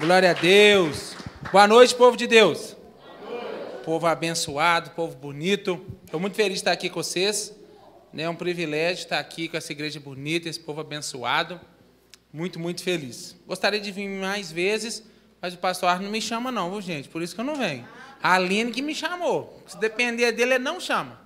Glória a Deus. Boa noite, povo de Deus. Povo abençoado, povo bonito. Estou muito feliz de estar aqui com vocês. É um privilégio estar aqui com essa igreja bonita, esse povo abençoado. Muito, muito feliz. Gostaria de vir mais vezes, mas o pastor Arno não me chama, não, viu, gente? Por isso que eu não venho. A Aline que me chamou. Se depender dele, ele não chama.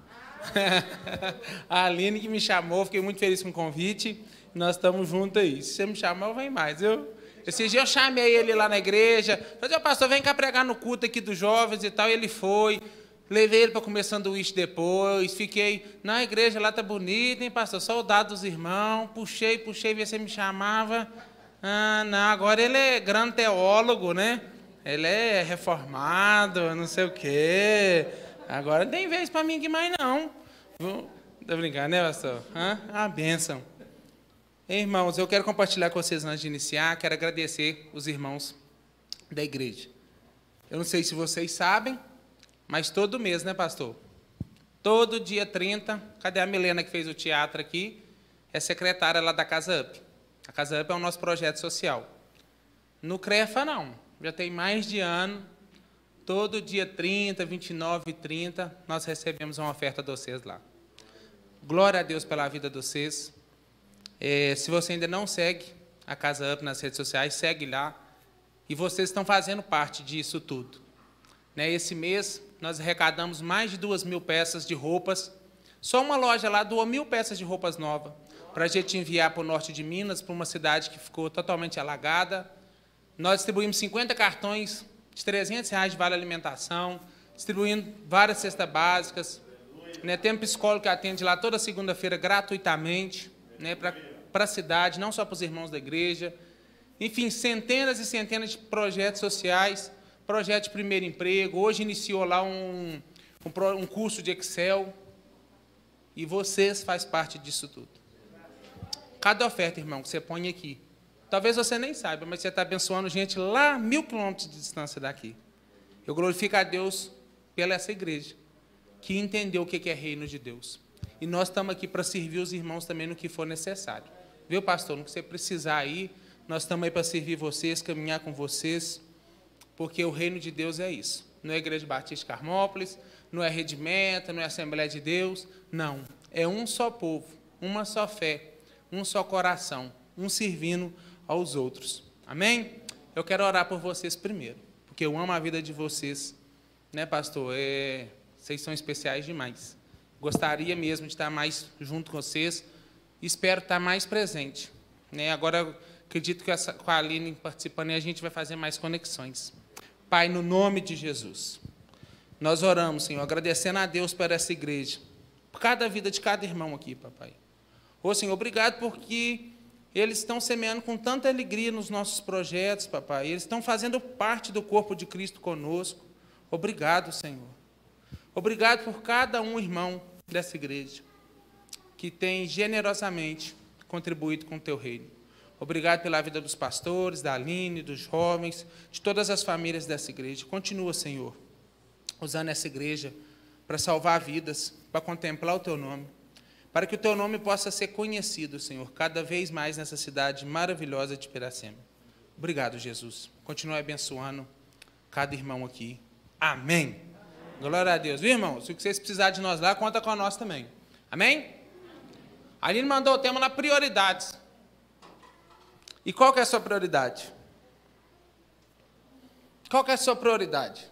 a Aline que me chamou, fiquei muito feliz com o convite. Nós estamos juntos aí. Se você me chamar, eu venho mais, viu? Esse dia eu chamei ele lá na igreja. Falei, pastor, vem cá pregar no culto aqui dos jovens e tal. E ele foi. Levei ele para comer sanduíche depois. Fiquei na igreja, lá tá bonito, hein, pastor? Soldado dos irmãos. Puxei, puxei, ver se me chamava. Ah, não, agora ele é grande teólogo, né? Ele é reformado, não sei o quê. Agora não tem vez para mim aqui mais, não. Tá brincando, né, pastor? Ah, a bênção. Irmãos, eu quero compartilhar com vocês antes de iniciar, quero agradecer os irmãos da igreja. Eu não sei se vocês sabem, mas todo mês, né, pastor? Todo dia 30, cadê a Milena que fez o teatro aqui? É secretária lá da Casa Up. A Casa Up é o nosso projeto social. No CREFA, não. Já tem mais de ano. Todo dia 30, 29 e 30, nós recebemos uma oferta de vocês lá. Glória a Deus pela vida de vocês. É, se você ainda não segue a Casa Up nas redes sociais, segue lá. E vocês estão fazendo parte disso tudo. Né, esse mês, nós arrecadamos mais de duas mil peças de roupas. Só uma loja lá doou mil peças de roupas novas para a gente enviar para o norte de Minas, para uma cidade que ficou totalmente alagada. Nós distribuímos 50 cartões de 300 reais de vale alimentação, distribuindo várias cestas básicas. Né, tem um psicólogo que atende lá toda segunda-feira gratuitamente, né, para para a cidade, não só para os irmãos da igreja. Enfim, centenas e centenas de projetos sociais, projeto de primeiro emprego. Hoje iniciou lá um, um, um curso de Excel. E vocês fazem parte disso tudo. Cada oferta, irmão, que você põe aqui. Talvez você nem saiba, mas você está abençoando gente lá mil quilômetros de distância daqui. Eu glorifico a Deus pela essa igreja, que entendeu o que é reino de Deus. E nós estamos aqui para servir os irmãos também no que for necessário. Viu, pastor? No que você precisar aí, nós estamos aí para servir vocês, caminhar com vocês, porque o reino de Deus é isso. Não é Igreja Batista Carmópolis, não é Rede Meta, não é Assembleia de Deus. Não. É um só povo, uma só fé, um só coração, um servindo aos outros. Amém? Eu quero orar por vocês primeiro, porque eu amo a vida de vocês. Né, pastor? É, vocês são especiais demais. Gostaria mesmo de estar mais junto com vocês espero estar mais presente. Né? Agora, acredito que essa, com a Aline participando, a gente vai fazer mais conexões. Pai, no nome de Jesus, nós oramos, Senhor, agradecendo a Deus por essa igreja, por cada vida de cada irmão aqui, papai. Ô, Senhor, obrigado porque eles estão semeando com tanta alegria nos nossos projetos, papai. Eles estão fazendo parte do corpo de Cristo conosco. Obrigado, Senhor. Obrigado por cada um irmão dessa igreja que tem generosamente contribuído com o teu reino. Obrigado pela vida dos pastores, da Aline, dos jovens, de todas as famílias dessa igreja. Continua, Senhor, usando essa igreja para salvar vidas, para contemplar o teu nome, para que o teu nome possa ser conhecido, Senhor, cada vez mais nessa cidade maravilhosa de Piracema. Obrigado, Jesus. Continue abençoando cada irmão aqui. Amém. Amém. Glória a Deus. Viu, irmãos? Se vocês precisarem de nós lá, conta com nós também. Amém? A Aline mandou o tema na prioridades. E qual que é a sua prioridade? Qual que é a sua prioridade?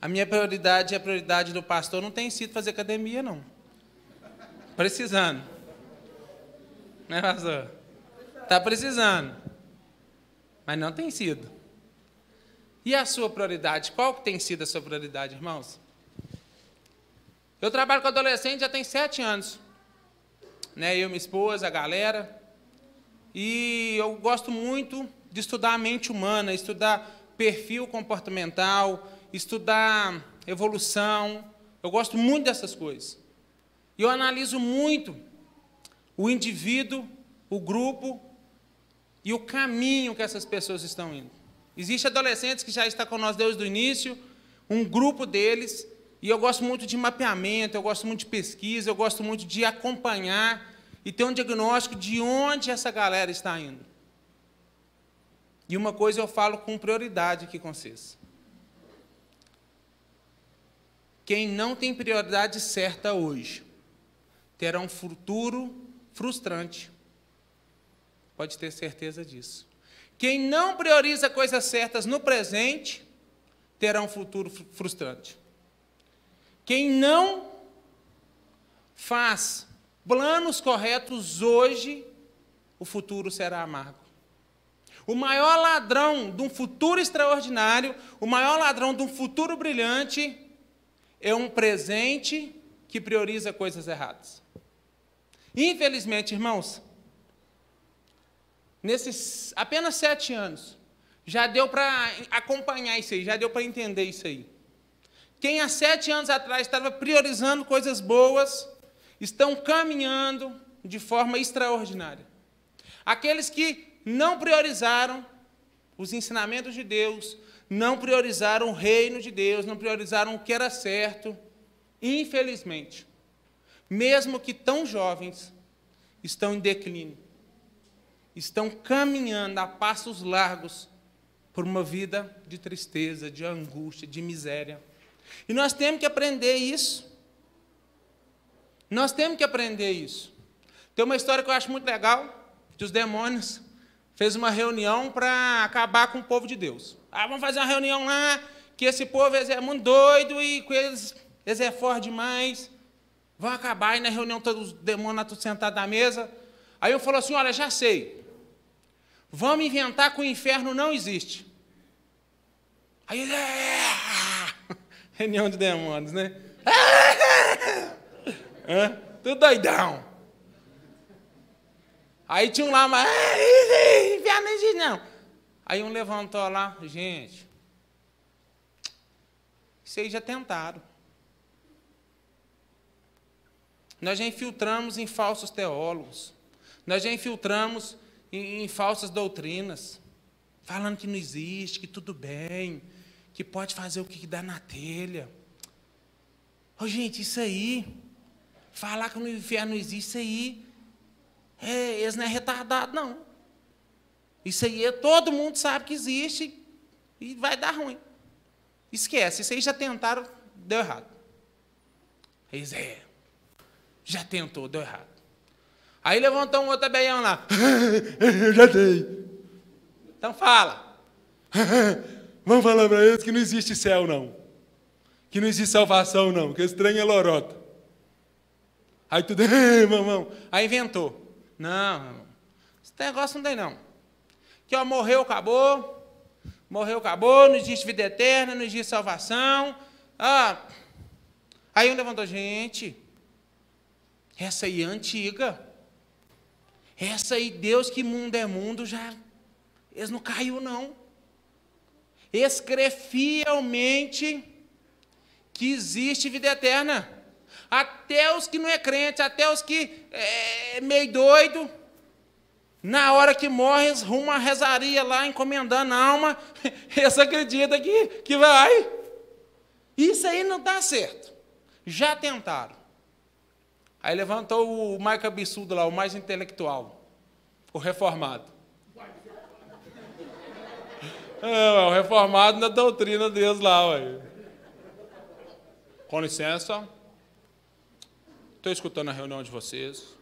A minha prioridade e a prioridade do pastor não tem sido fazer academia, não. Precisando. Né, pastor? Está precisando. Mas não tem sido. E a sua prioridade? Qual que tem sido a sua prioridade, irmãos? Eu trabalho com adolescente já tem sete anos. Né? Eu, minha esposa, a galera. E eu gosto muito de estudar a mente humana, estudar perfil comportamental, estudar evolução. Eu gosto muito dessas coisas. E eu analiso muito o indivíduo, o grupo e o caminho que essas pessoas estão indo. Existem adolescentes que já estão com nós desde o início, um grupo deles E eu gosto muito de mapeamento, eu gosto muito de pesquisa, eu gosto muito de acompanhar e ter um diagnóstico de onde essa galera está indo. E uma coisa eu falo com prioridade aqui com vocês. Quem não tem prioridade certa hoje terá um futuro frustrante. Pode ter certeza disso. Quem não prioriza coisas certas no presente terá um futuro frustrante. Quem não faz planos corretos hoje, o futuro será amargo. O maior ladrão de um futuro extraordinário, o maior ladrão de um futuro brilhante, é um presente que prioriza coisas erradas. Infelizmente, irmãos, nesses apenas sete anos, já deu para acompanhar isso aí, já deu para entender isso aí. Quem há sete anos atrás estava priorizando coisas boas, estão caminhando de forma extraordinária. Aqueles que não priorizaram os ensinamentos de Deus, não priorizaram o reino de Deus, não priorizaram o que era certo. Infelizmente, mesmo que tão jovens, estão em declínio. Estão caminhando a passos largos por uma vida de tristeza, de angústia, de miséria. E nós temos que aprender isso. Nós temos que aprender isso. Tem uma história que eu acho muito legal, que os demônios fez uma reunião para acabar com o povo de Deus. Ah, vamos fazer uma reunião lá, que esse povo é muito doido e com eles, eles é forte demais. Vão acabar, e na reunião todos os demônios todos sentados na mesa. Aí eu falo assim, olha, já sei. Vamos inventar que o inferno não existe. Aí ele é... Reunião de demônios, né? Hã? Tudo doidão. Aí tinha um lá, mas não. Aí um levantou lá, gente, vocês já tentaram. Nós já infiltramos em falsos teólogos. Nós já infiltramos em, em falsas doutrinas. Falando que não existe, que tudo bem, que pode fazer o que dá na telha. Ô, gente, isso aí, falar que no inferno existe, isso aí, é, eles não é retardado, não. Isso aí é, todo mundo sabe que existe e vai dar ruim. Esquece, isso aí já tentaram, deu errado. Eles é, já tentou, deu errado. Aí levantou um outro abelhão lá. Eu já dei. Então fala. Vamos falar para eles que não existe céu, não. Que não existe salvação, não. Que trem é lorota. Aí tudo, mamão. Aí inventou. Não. Esse negócio não tem, não que ó, morreu, acabou, morreu, acabou, não existe vida eterna, não existe salvação. Ah, aí um levantou, gente, essa aí é antiga. Essa aí, Deus que mundo é mundo, já, eles não caiu, não. Crê fielmente que existe vida eterna. Até os que não é crente, até os que é meio doido, na hora que morre, rumo à rezaria lá, encomendando a alma, eles acreditam que, que vai. Isso aí não está certo. Já tentaram. Aí levantou o mais cabeçudo lá, o mais intelectual, o reformado. É, o reformado na doutrina deles lá, ué. Com licença. Estou escutando a reunião de vocês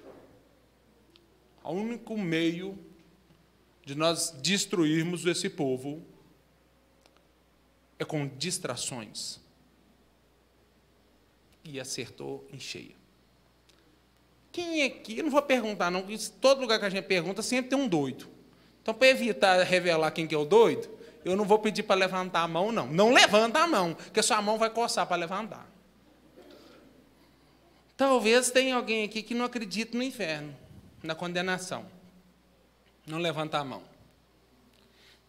o único meio de nós destruirmos esse povo é com distrações. E acertou em cheio. Quem é aqui? Eu não vou perguntar, não, todo lugar que a gente pergunta sempre tem um doido. Então, para evitar revelar quem que é o doido, eu não vou pedir para levantar a mão, não. Não levanta a mão, porque sua mão vai coçar para levantar. Talvez tenha alguém aqui que não acredita no inferno na condenação. Não levanta a mão.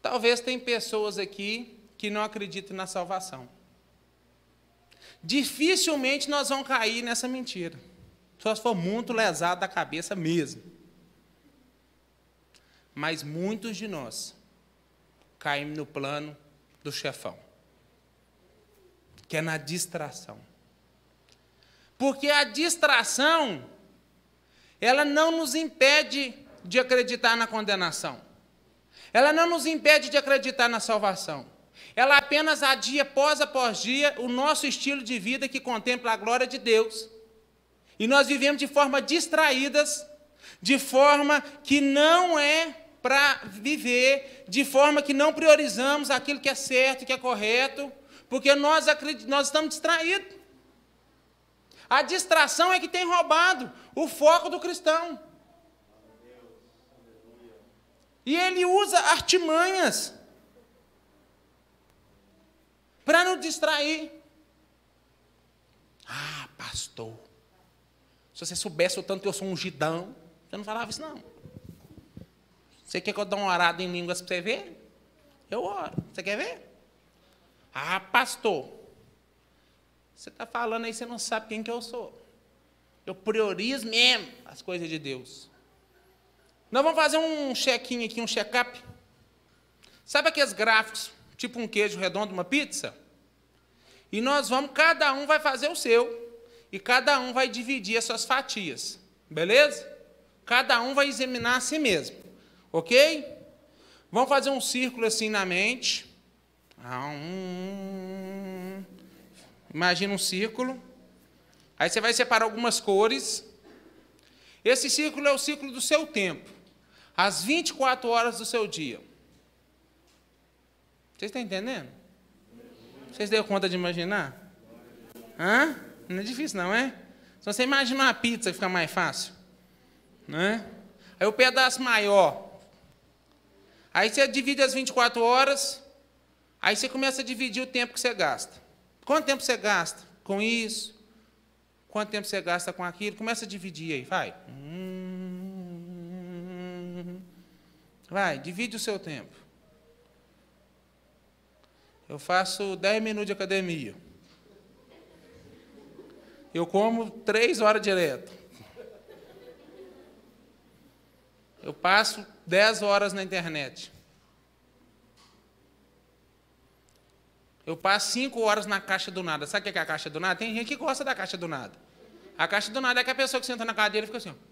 Talvez tem pessoas aqui que não acreditam na salvação. Dificilmente nós vamos cair nessa mentira. Só se for muito lesado da cabeça mesmo. Mas muitos de nós caímos no plano do chefão, que é na distração. Porque a distração, ela não nos impede de acreditar na condenação. Ela não nos impede de acreditar na salvação. Ela apenas adia, pós após dia, o nosso estilo de vida que contempla a glória de Deus. E nós vivemos de forma distraídas, de forma que não é para viver, de forma que não priorizamos aquilo que é certo, que é correto, porque nós, nós estamos distraídos. A distração é que tem roubado o foco do cristão. E ele usa artimanhas para nos distrair. Ah, pastor, se você soubesse o tanto que eu sou ungidão, você não falava isso, não. Você quer que eu dê uma orada em línguas para você ver? Eu oro. Você quer ver? Ah, pastor, você está falando aí, você não sabe quem que eu sou. Eu priorizo mesmo as coisas de Deus. Nós vamos fazer um check-in aqui, um check-up. Sabe aqueles gráficos, tipo um queijo redondo, uma pizza? E nós vamos, cada um vai fazer o seu. E cada um vai dividir as suas fatias. Beleza? Cada um vai examinar a si mesmo. Ok? Vamos fazer um círculo assim na mente. Ah, um... Imagina um círculo. Aí você vai separar algumas cores. Esse círculo é o ciclo do seu tempo as 24 horas do seu dia. Vocês estão entendendo? Vocês deu conta de imaginar? Hã? Não é difícil, não é? Se você imagina uma pizza, fica mais fácil. Né? Aí o pedaço maior. Aí você divide as 24 horas. Aí você começa a dividir o tempo que você gasta. Quanto tempo você gasta com isso? Quanto tempo você gasta com aquilo? Começa a dividir aí, vai. Vai, divide o seu tempo. Eu faço 10 minutos de academia. Eu como 3 horas direto. Eu passo 10 horas na internet. Eu passo 5 horas na caixa do nada. Sabe o que é a caixa do nada? Tem gente que gosta da caixa do nada. A caixa do nada é que a pessoa que senta na cadeira fica assim. Ó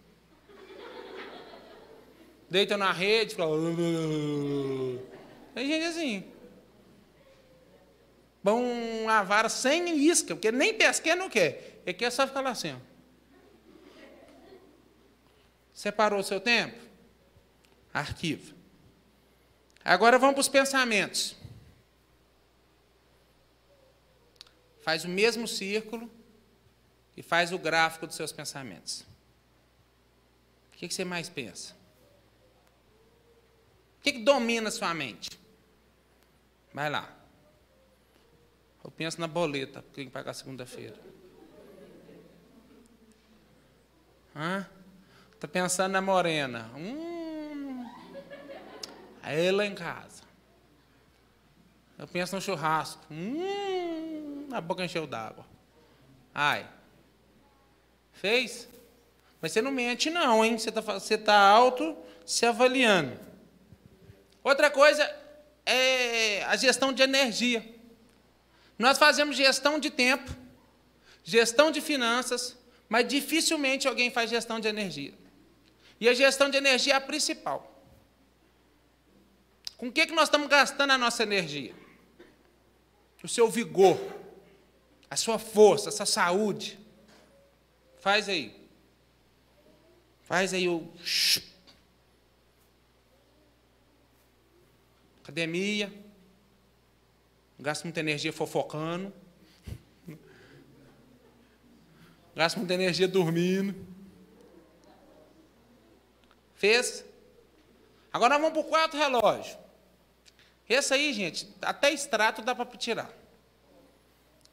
deita na rede, fica. Tem gente assim. Bom, uma vara sem isca, porque nem pesqueiro não quer. Ele quer só ficar lá assim. Ó. Separou o seu tempo? Arquivo. Agora vamos para os pensamentos. Faz o mesmo círculo e faz o gráfico dos seus pensamentos. O que você mais pensa? que, que domina a sua mente? Vai lá. Eu penso na boleta, que tem que pagar segunda-feira. Está pensando na morena. Hum, é ela em casa. Eu penso no churrasco. Hum, a boca encheu d'água. Ai. Fez? Mas você não mente, não, hein? Você está você tá auto se avaliando. Outra coisa é a gestão de energia. Nós fazemos gestão de tempo, gestão de finanças, mas dificilmente alguém faz gestão de energia. E a gestão de energia é a principal. Com o que, que nós estamos gastando a nossa energia? O seu vigor, a sua força, a sua saúde. Faz aí. Faz aí o. academia, gasto muita energia fofocando, gasto muita energia dormindo. Fez? Agora vamos para o quarto relógio. Esse aí, gente, até extrato dá para tirar.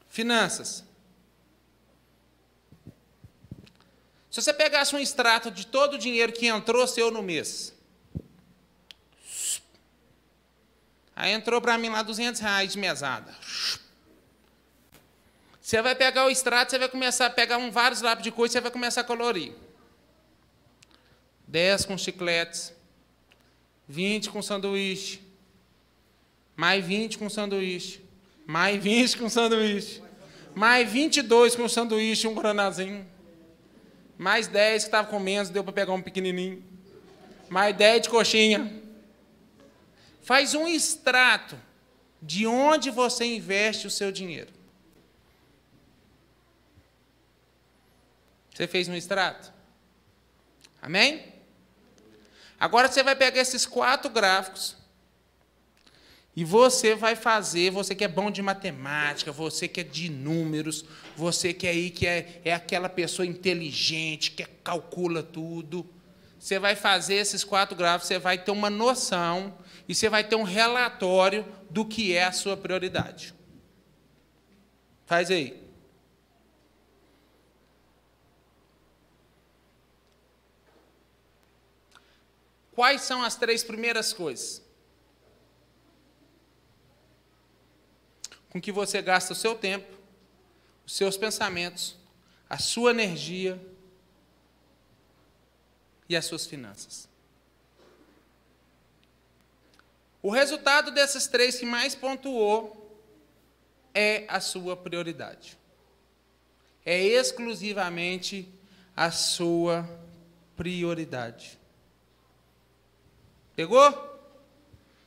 Finanças. Se você pegasse um extrato de todo o dinheiro que entrou seu no mês, Aí entrou para mim lá 200 reais de mesada. Você vai pegar o extrato, você vai começar a pegar um, vários lápis de cor e você vai começar a colorir. 10 com chicletes, 20 com sanduíche, mais 20 com sanduíche, mais 20 com sanduíche, Mais 22 com sanduíche e um guaranazinho. Mais 10 que estava com menos, deu para pegar um pequenininho. Mais 10 de coxinha. Faz um extrato de onde você investe o seu dinheiro. Você fez um extrato? Amém? Agora você vai pegar esses quatro gráficos e você vai fazer, você que é bom de matemática, você que é de números, você que é aí que é, é aquela pessoa inteligente, que calcula tudo. Você vai fazer esses quatro gráficos, você vai ter uma noção e você vai ter um relatório do que é a sua prioridade. Faz aí. Quais são as três primeiras coisas? Com que você gasta o seu tempo, os seus pensamentos, a sua energia e as suas finanças. O resultado desses três que mais pontuou é a sua prioridade. É exclusivamente a sua prioridade. Pegou?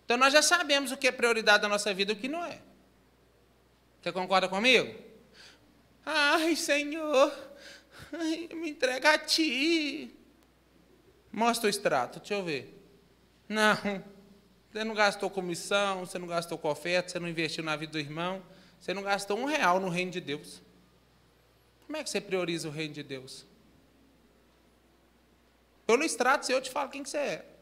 Então nós já sabemos o que é prioridade da nossa vida e o que não é. Você concorda comigo? Ai, Senhor, me entrega a ti. Mostra o extrato, deixa eu ver. Não. Você não gastou comissão, você não gastou com oferta, você não investiu na vida do irmão, você não gastou um real no reino de Deus. Como é que você prioriza o reino de Deus? Pelo extrato, eu te falo quem que você é.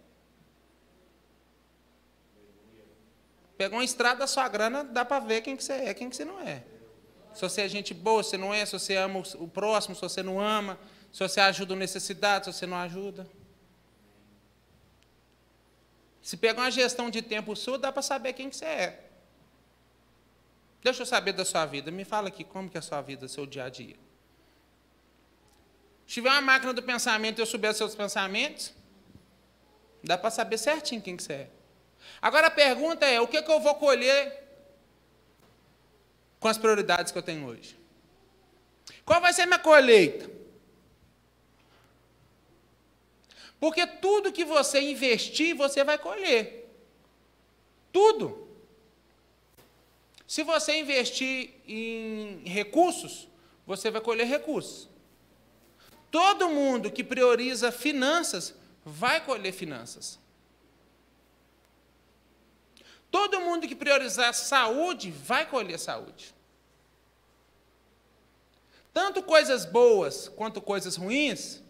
Pega um extrato da sua grana, dá para ver quem que você é, quem que você não é. Se você é gente boa, se não é, se você ama o próximo, se você não ama, se você ajuda o necessidade, se você não ajuda. Se pegar uma gestão de tempo sua, dá para saber quem que você é. Deixa eu saber da sua vida. Me fala aqui como que é a sua vida, seu dia a dia. Se tiver uma máquina do pensamento e eu souber seus pensamentos, dá para saber certinho quem que você é. Agora a pergunta é: o que, que eu vou colher com as prioridades que eu tenho hoje? Qual vai ser minha colheita? Porque tudo que você investir, você vai colher. Tudo. Se você investir em recursos, você vai colher recursos. Todo mundo que prioriza finanças vai colher finanças. Todo mundo que priorizar saúde vai colher saúde. Tanto coisas boas quanto coisas ruins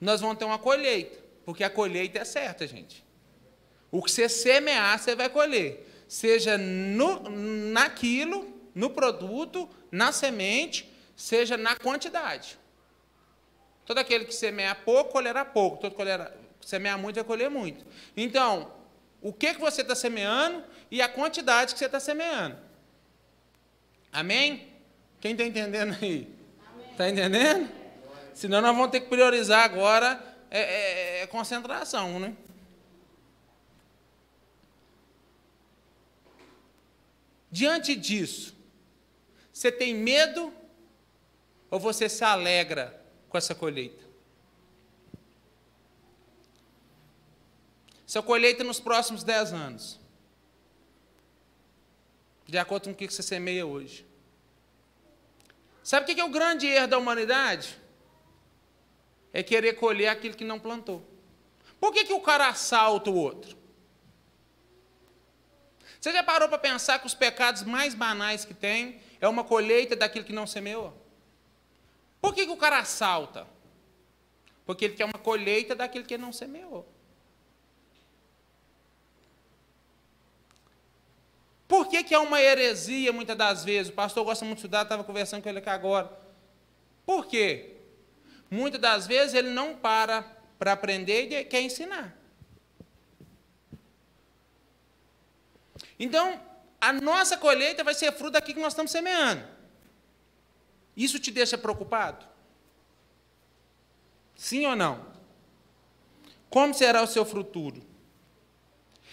nós vamos ter uma colheita, porque a colheita é certa, gente. O que você semear, você vai colher. Seja no, naquilo, no produto, na semente, seja na quantidade. Todo aquele que semeia pouco, colherá pouco. Todo que semeia muito, vai colher muito. Então, o que, que você está semeando e a quantidade que você está semeando. Amém? Quem está entendendo aí? Está entendendo? Senão nós vamos ter que priorizar agora é, é, é concentração, né? Diante disso, você tem medo ou você se alegra com essa colheita? Essa colheita nos próximos dez anos, de acordo com o que você semeia hoje. Sabe o que é o grande erro da humanidade? é querer colher aquilo que não plantou. Por que, que o cara assalta o outro? Você já parou para pensar que os pecados mais banais que tem é uma colheita daquilo que não semeou? Por que, que o cara assalta? Porque ele quer uma colheita daquilo que não semeou. Por que, que é uma heresia, muitas das vezes? O pastor gosta muito de estudar, estava conversando com ele aqui agora. Por quê? Muitas das vezes ele não para para aprender e quer ensinar. Então, a nossa colheita vai ser fruto daquilo que nós estamos semeando. Isso te deixa preocupado? Sim ou não? Como será o seu futuro?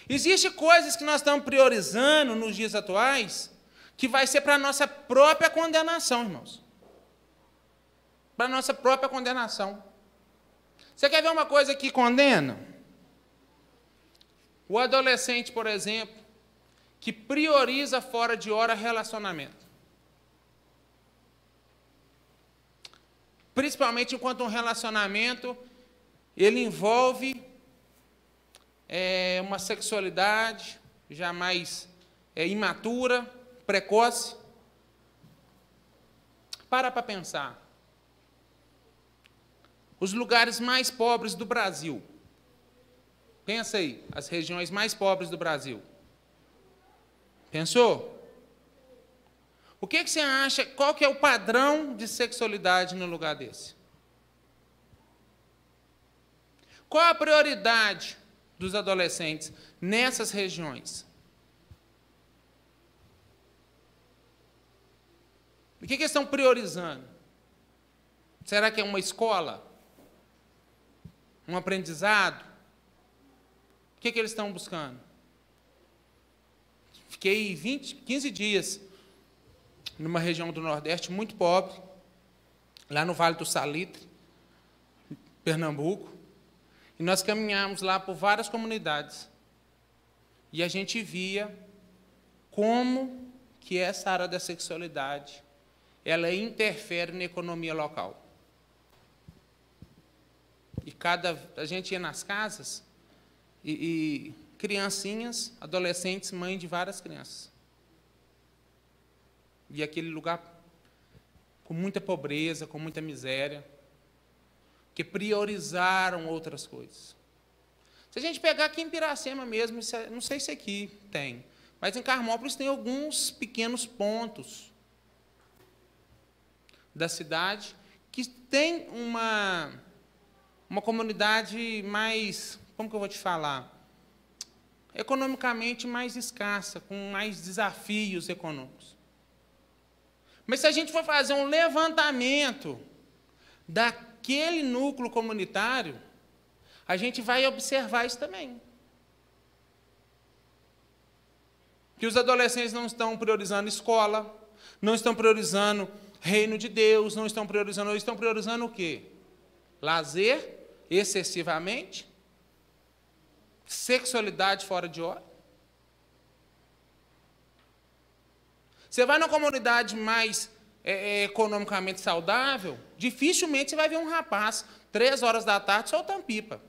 Existem coisas que nós estamos priorizando nos dias atuais que vai ser para a nossa própria condenação, irmãos. Para a nossa própria condenação. Você quer ver uma coisa que condena? O adolescente, por exemplo, que prioriza fora de hora relacionamento. Principalmente enquanto um relacionamento ele envolve é, uma sexualidade jamais é, imatura, precoce. Para para pensar. Os lugares mais pobres do Brasil. Pensa aí, as regiões mais pobres do Brasil. Pensou? O que, que você acha? Qual que é o padrão de sexualidade no lugar desse? Qual a prioridade dos adolescentes nessas regiões? O que, que eles estão priorizando? Será que é uma escola? Um aprendizado? O que, que eles estão buscando? Fiquei 20, 15 dias numa região do Nordeste muito pobre, lá no Vale do Salitre, Pernambuco. E nós caminhamos lá por várias comunidades. E a gente via como que essa área da sexualidade ela interfere na economia local. E cada a gente ia nas casas e, e criancinhas, adolescentes, mãe de várias crianças. E aquele lugar com muita pobreza, com muita miséria, que priorizaram outras coisas. Se a gente pegar aqui em Piracema mesmo, é, não sei se aqui tem, mas em Carmópolis tem alguns pequenos pontos da cidade que tem uma, uma comunidade mais, como que eu vou te falar? Economicamente mais escassa, com mais desafios econômicos. Mas se a gente for fazer um levantamento daquele núcleo comunitário, a gente vai observar isso também. Que os adolescentes não estão priorizando escola, não estão priorizando reino de Deus, não estão priorizando, estão priorizando o quê? Lazer, excessivamente, sexualidade fora de hora. Você vai numa comunidade mais é, é, economicamente saudável, dificilmente você vai ver um rapaz, três horas da tarde, soltando pipa.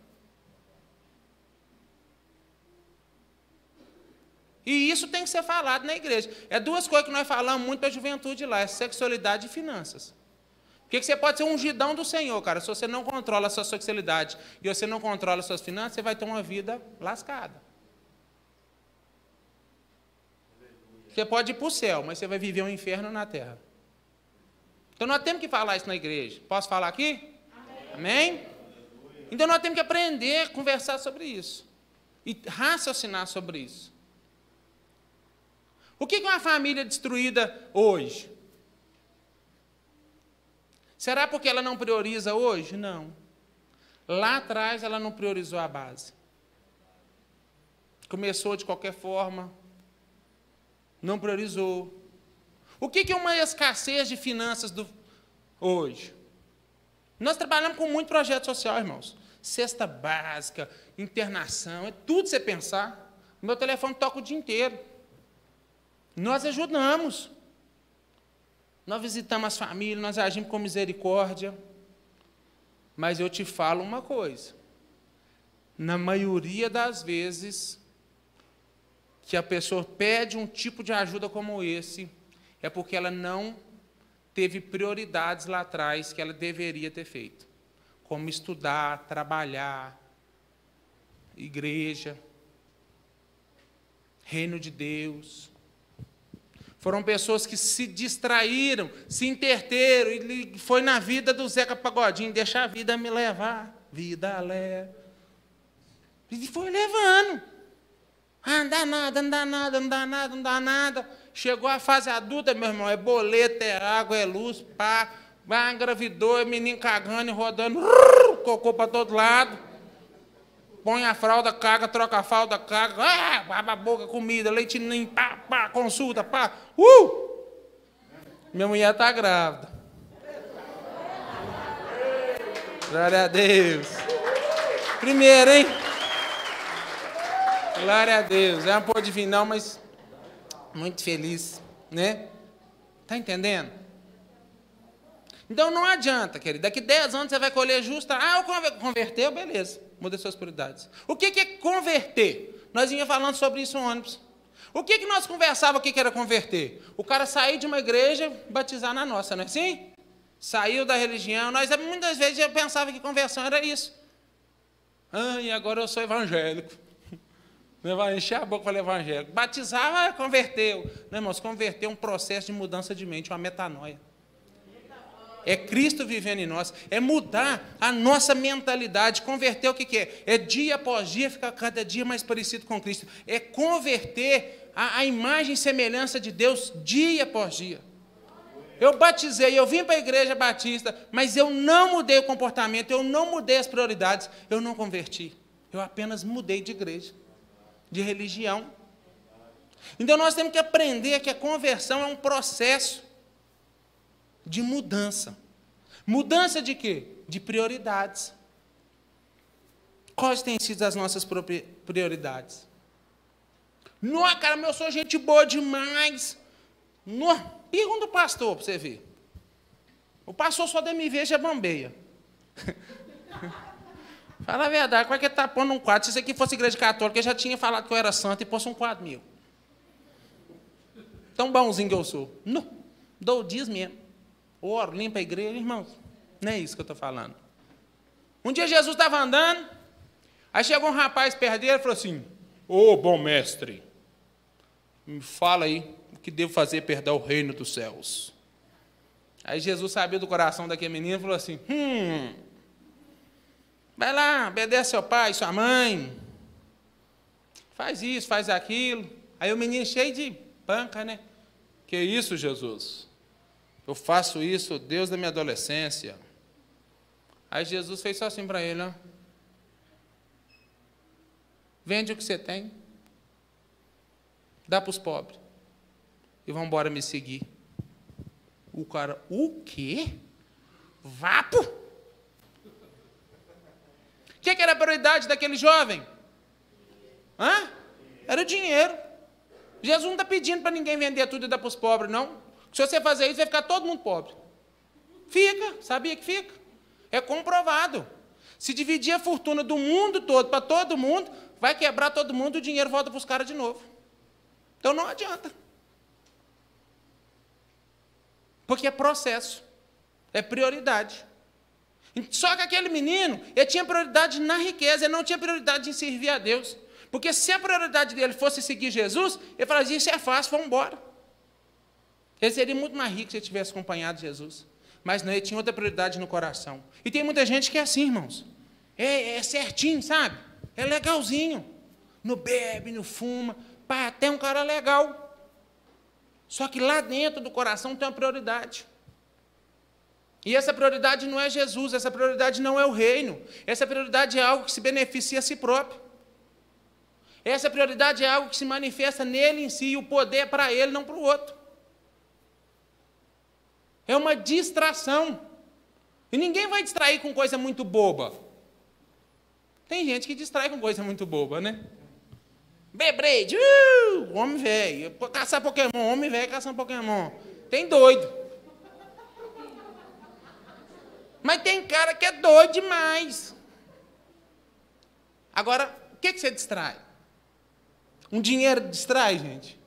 E isso tem que ser falado na igreja. É duas coisas que nós falamos muito a juventude lá: é sexualidade e finanças. Porque você pode ser um ungidão do Senhor, cara. Se você não controla a sua sexualidade e você não controla as suas finanças, você vai ter uma vida lascada. Você pode ir para o céu, mas você vai viver um inferno na terra. Então nós temos que falar isso na igreja. Posso falar aqui? Amém? Amém? Então nós temos que aprender a conversar sobre isso. E raciocinar sobre isso. O que é uma família destruída hoje? Será porque ela não prioriza hoje? Não. Lá atrás ela não priorizou a base. Começou de qualquer forma, não priorizou. O que é uma escassez de finanças do, hoje? Nós trabalhamos com muito projeto social, irmãos. Cesta básica, internação, é tudo você pensar. Meu telefone toca o dia inteiro. Nós ajudamos. Nós visitamos as famílias, nós agimos com misericórdia. Mas eu te falo uma coisa. Na maioria das vezes, que a pessoa pede um tipo de ajuda como esse, é porque ela não teve prioridades lá atrás que ela deveria ter feito, como estudar, trabalhar, igreja, reino de Deus. Foram pessoas que se distraíram, se interteram, e foi na vida do Zeca Pagodinho, deixa a vida me levar, vida leva. E foi levando. Ah, não dá nada, não dá nada, não dá nada, não dá nada. Chegou a fase adulta, meu irmão, é boleto, é água, é luz, pá. Vai, engravidou, é menino cagando e rodando, cocô para todo lado. Põe a fralda, caga, troca a fralda, caga, ah, baba a boca, comida, leite ninho, pá, pá, consulta, pá. Uh! Minha mulher está grávida. Glória a Deus. Primeiro, hein? Glória a Deus. É um pôr de não, mas muito feliz, né? Tá entendendo? Então não adianta, querido. Daqui 10 anos você vai colher justa. Ah, eu converteu, beleza. Muda suas prioridades. O que é converter? Nós íamos falando sobre isso no ônibus. O que, que nós conversávamos o que era converter? O cara sair de uma igreja batizar na nossa, não é assim? Saiu da religião. Nós muitas vezes eu pensava que conversão era isso. Ah, e agora eu sou evangélico. Encher a boca para o evangélico. Batizar, ah, converteu. Não, irmãos, converter é um processo de mudança de mente, uma metanoia. É Cristo vivendo em nós. É mudar a nossa mentalidade. Converter o que, que é? É dia após dia ficar cada dia mais parecido com Cristo. É converter a, a imagem e semelhança de Deus dia após dia. Eu batizei, eu vim para a igreja batista, mas eu não mudei o comportamento, eu não mudei as prioridades, eu não converti. Eu apenas mudei de igreja de religião. Então nós temos que aprender que a conversão é um processo de mudança. Mudança de quê? De prioridades. Quais têm sido as nossas prioridades? Não, cara, eu sou gente boa demais. Não. Pergunta o pastor para você ver. O pastor só me ver já bambeia. Fala a verdade, qual é que ele está pondo um quadro? Se isso aqui fosse igreja católica, eu já tinha falado que eu era santo e pôs um quadro meu. Tão bonzinho que eu sou. Não, dou dias mesmo. Oro, limpa a igreja, irmãos. Não é isso que eu estou falando. Um dia Jesus estava andando, aí chegou um rapaz perto dele e falou assim: Ô oh, bom mestre, me fala aí o que devo fazer para herdar o reino dos céus. Aí Jesus sabia do coração daquele menino e falou assim: Hum, Vai lá, obedece seu pai, sua mãe. Faz isso, faz aquilo. Aí o menino cheio de panca, né? Que isso, Jesus? Eu faço isso, Deus da minha adolescência. Aí Jesus fez só assim para ele, ó. Vende o que você tem. Dá para os pobres. E vão embora me seguir. O cara, o quê? Vapo? O que, que era a prioridade daquele jovem? Hã? Era o dinheiro. Jesus não está pedindo para ninguém vender tudo e dar para os pobres, não. Se você fazer isso, vai ficar todo mundo pobre. Fica, sabia que fica? É comprovado. Se dividir a fortuna do mundo todo para todo mundo, vai quebrar todo mundo e o dinheiro volta para os caras de novo. Então não adianta. Porque é processo, é prioridade. Só que aquele menino, ele tinha prioridade na riqueza, ele não tinha prioridade em servir a Deus. Porque se a prioridade dele fosse seguir Jesus, ele falaria, isso é fácil, vamos embora. Ele seria muito mais rico se ele tivesse acompanhado Jesus. Mas não, ele tinha outra prioridade no coração. E tem muita gente que é assim, irmãos. É, é certinho, sabe? É legalzinho. No bebe, no fuma. Pá, até um cara legal. Só que lá dentro do coração tem uma prioridade. E essa prioridade não é Jesus, essa prioridade não é o reino. Essa prioridade é algo que se beneficia a si próprio. Essa prioridade é algo que se manifesta nele em si, e o poder é para ele, não para o outro. É uma distração. E ninguém vai distrair com coisa muito boba. Tem gente que distrai com coisa muito boba, né? Beyblade, uh, homem velho. Caçar Pokémon, homem velho caçando Pokémon. Tem doido. Mas tem cara que é doido demais. Agora, o que, que você distrai? Um dinheiro distrai, gente?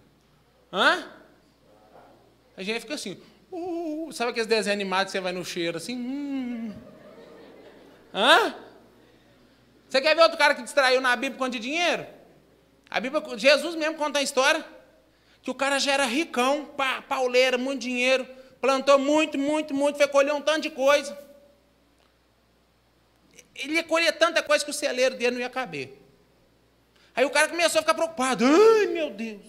Hã? A gente fica assim. Uh, sabe aqueles desenhos animados que você vai no cheiro assim? Hum. Hã? Você quer ver outro cara que distraiu na Bíblia com de dinheiro? A Bíblia, Jesus mesmo conta a história que o cara já era ricão, pá, pauleira, muito dinheiro, plantou muito, muito, muito, foi colher um tanto de coisa ele ia colher tanta coisa que o celeiro dele não ia caber. Aí o cara começou a ficar preocupado. Ai, meu Deus.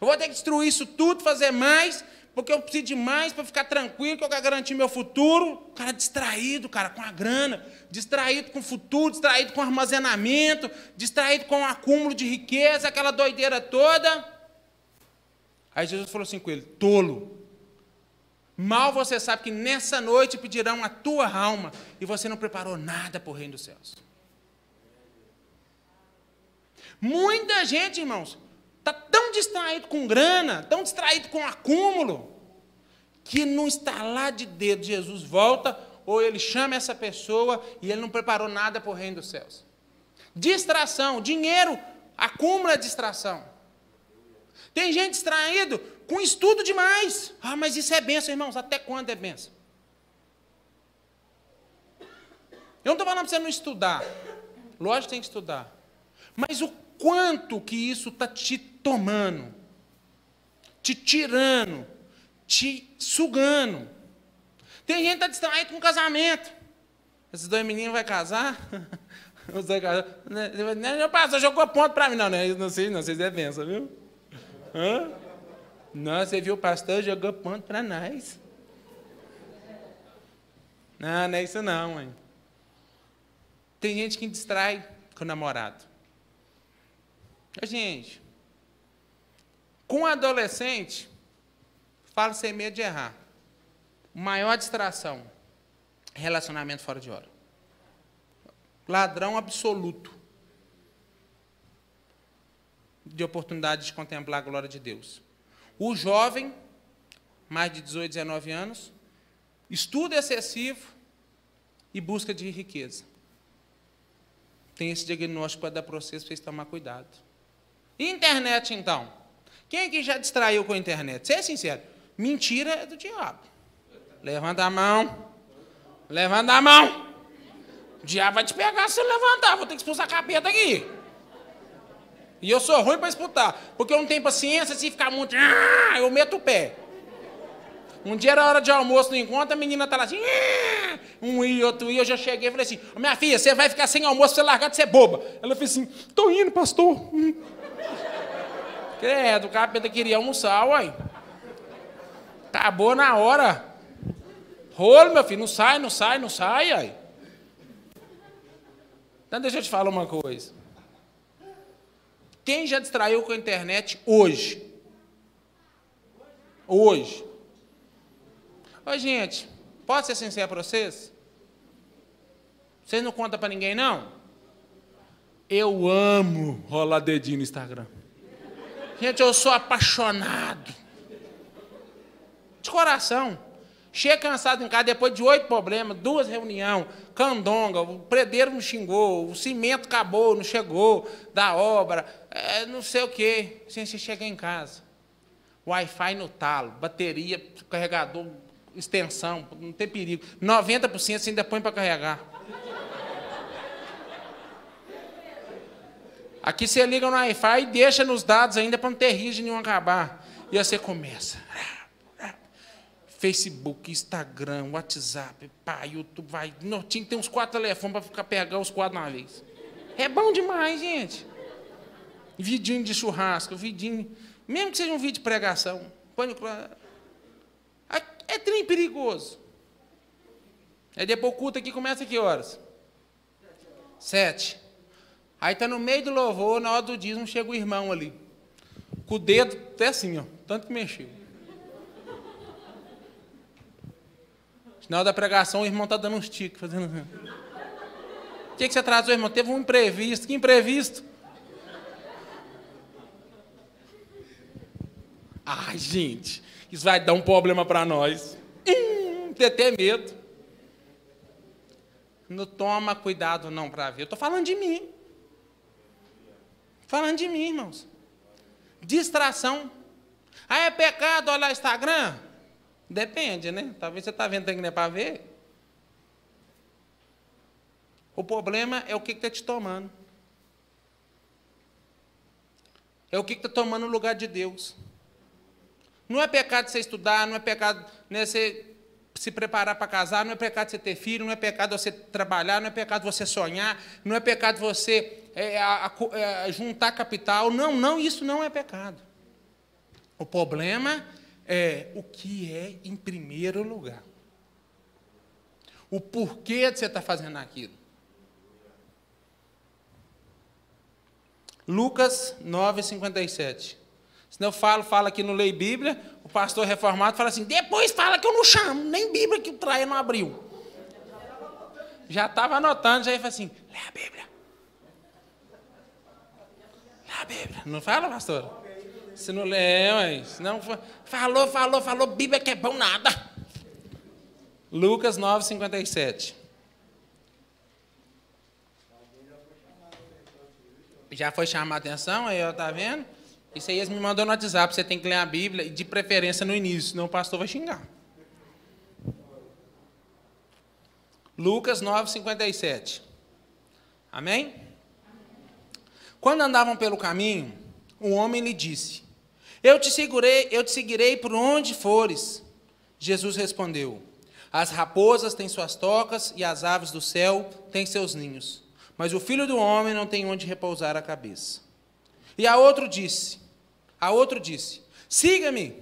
Eu vou ter que destruir isso tudo, fazer mais, porque eu preciso de mais para ficar tranquilo, que eu quero garantir meu futuro. O cara distraído, cara, com a grana, distraído com o futuro, distraído com o armazenamento, distraído com o acúmulo de riqueza, aquela doideira toda. Aí Jesus falou assim com ele: tolo, Mal você sabe que nessa noite pedirão a tua alma e você não preparou nada para o reino dos céus. Muita gente, irmãos, está tão distraído com grana, tão distraído com acúmulo, que no estalar de dedo Jesus volta, ou ele chama essa pessoa e ele não preparou nada para o reino dos céus. Distração, dinheiro acumula distração. Tem gente distraído com estudo demais. Ah, mas isso é benção, irmãos. Até quando é benção? Eu não estou falando para você não estudar. Lógico que tem que estudar. Mas o quanto que isso está te tomando, te tirando, te sugando. Tem gente que está distraído com casamento. Esses dois meninos vão casar. Os dois casar. Não, pastor, jogou ponto para mim. Não, não, não sei, não sei se é benção, viu? Hã? Não, você viu o pastor jogou ponto para nós. Não, não é isso não, mãe. Tem gente que distrai com o namorado. Gente, com adolescente, falo sem medo de errar. Maior distração, relacionamento fora de hora. Ladrão absoluto de oportunidade de contemplar a glória de Deus. O jovem, mais de 18, 19 anos, estudo excessivo e busca de riqueza. Tem esse diagnóstico para dar processo para vocês tomar cuidado. Internet, então? Quem aqui já distraiu com a internet? Seja sincero. Mentira é do diabo. Levanta a mão. Levanta a mão. O diabo vai te pegar se levantar. Vou ter que expulsar a capeta aqui. E eu sou ruim para disputar. Porque eu não tenho paciência se ficar muito. Ah, eu meto o pé. Um dia era hora de almoço no encontro, a menina tá lá assim, ah! um e outro e eu já cheguei e falei assim, minha filha, você vai ficar sem almoço, você largar de ser boba. Ela fez assim, tô indo, pastor. Credo, o capeta queria almoçar, uai. Acabou na hora. Rolo, meu filho, não sai, não sai, não sai, aí. Então deixa eu te falar uma coisa. Quem já distraiu com a internet hoje? Hoje. Oi, gente, posso ser sincero para vocês? Vocês não contam para ninguém, não? Eu amo rolar dedinho no Instagram. Gente, eu sou apaixonado. De coração. Chega cansado em casa depois de oito problemas, duas reuniões, candonga, o predeiro não xingou, o cimento acabou, não chegou, da obra, é, não sei o quê. Assim, você chega em casa. Wi-Fi no talo, bateria, carregador, extensão, não tem perigo. 90% você ainda põe para carregar. Aqui você liga no Wi-Fi e deixa nos dados ainda para não ter risco de nenhum acabar. E aí você começa. Facebook, Instagram, WhatsApp, pá, YouTube, vai. Não, tinha ter uns quatro telefones para ficar pegar os quatro uma vez. É bom demais, gente. Vidinho de churrasco, vidinho. Mesmo que seja um vídeo de pregação. Põe no. É trem perigoso. Aí depois o culto aqui começa que horas? Sete. Aí está no meio do louvor, na hora do dízimo, chega o irmão ali. Com o dedo até assim, ó, tanto que mexeu. Na hora da pregação, o irmão está dando uns tiques, fazendo. Assim. O que, que você atrasou, irmão? Teve um imprevisto. Que imprevisto? Ai, gente, isso vai dar um problema para nós. Hum, ter até medo. Não toma cuidado não para ver. Eu estou falando de mim. Falando de mim, irmãos. Distração. Ah, é pecado olhar Instagram? Depende, né? Talvez você está vendo que não é para ver. O problema é o que está te tomando. É o que está tomando o lugar de Deus. Não é pecado você estudar, não é pecado né, você se preparar para casar, não é pecado você ter filho, não é pecado você trabalhar, não é pecado você sonhar, não é pecado você é, a, a, é, juntar capital. Não, não, isso não é pecado. O problema é o que é em primeiro lugar. O porquê de você estar fazendo aquilo. Lucas 9, 57. Senão eu falo, falo aqui no Lei Bíblia, o pastor reformado fala assim: depois fala que eu não chamo, nem Bíblia que o traia não abriu. Já estava anotando, já ia assim: lê a Bíblia. Lê a Bíblia. Não fala, pastor? Se não lê, mas não falou, falou, falou, Bíblia que é bom nada. Lucas 9, 57. Já foi chamar a atenção, aí, ó, tá vendo? Isso aí eles me mandou no WhatsApp, você tem que ler a Bíblia, e de preferência no início, senão o pastor vai xingar. Lucas 9, 57. Amém? Quando andavam pelo caminho, um homem lhe disse: Eu te segurei, eu te seguirei por onde fores. Jesus respondeu: As raposas têm suas tocas e as aves do céu têm seus ninhos, mas o filho do homem não tem onde repousar a cabeça. E a outro disse: A outro disse: Siga-me.